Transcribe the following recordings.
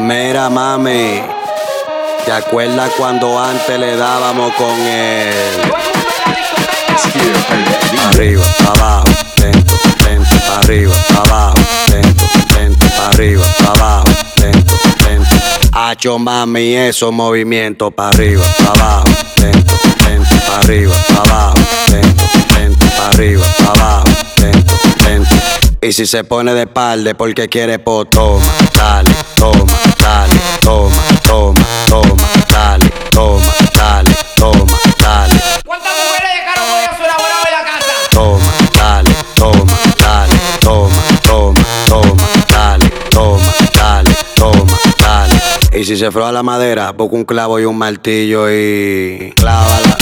Mira, mami, ¿te acuerdas cuando antes le dábamos con él? Arriba, abajo, lento, lento, arriba, abajo, lento, lento, arriba, abajo, lento, lento. Hacho, mami, esos movimientos para arriba, abajo, lento, lento, arriba, Y si se pone de espalda porque quiere, po, toma, dale, toma, dale, toma, toma, toma, dale, toma, dale, toma, dale. ¿Cuántas mujeres dejaron hoy su enamorado en la casa? Toma, dale, toma, dale, toma, toma, toma, dale, toma, dale, toma, dale. Y si se froa la madera, busca un clavo y un martillo y clávala,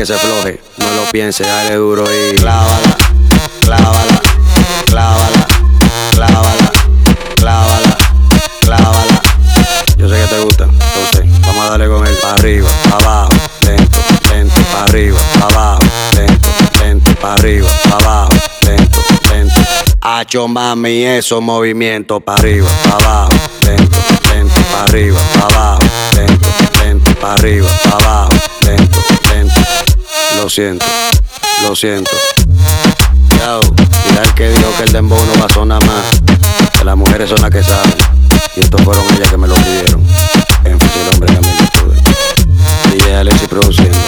que se floje, no lo piense, dale duro y clávala, clávala, clávala, clávala, clávala, clávala. Yo sé que te gusta, entonces vamos a darle con él para arriba, pa' abajo, lento, lento, para arriba, pa' abajo, lento, lento, para arriba, pa' abajo, lento, lento. Hacho mami, esos movimientos para arriba, pa' abajo, lento, lento, para arriba, pa' abajo, lento, lento, para arriba, pa' abajo, lo siento, lo siento. Yao, mira el que dijo que el dembow no va a sonar más. Que las mujeres son las que saben. Y estos fueron ellas que me lo pidieron. Énfasis el hombre que me lo DJ Alexis produciendo.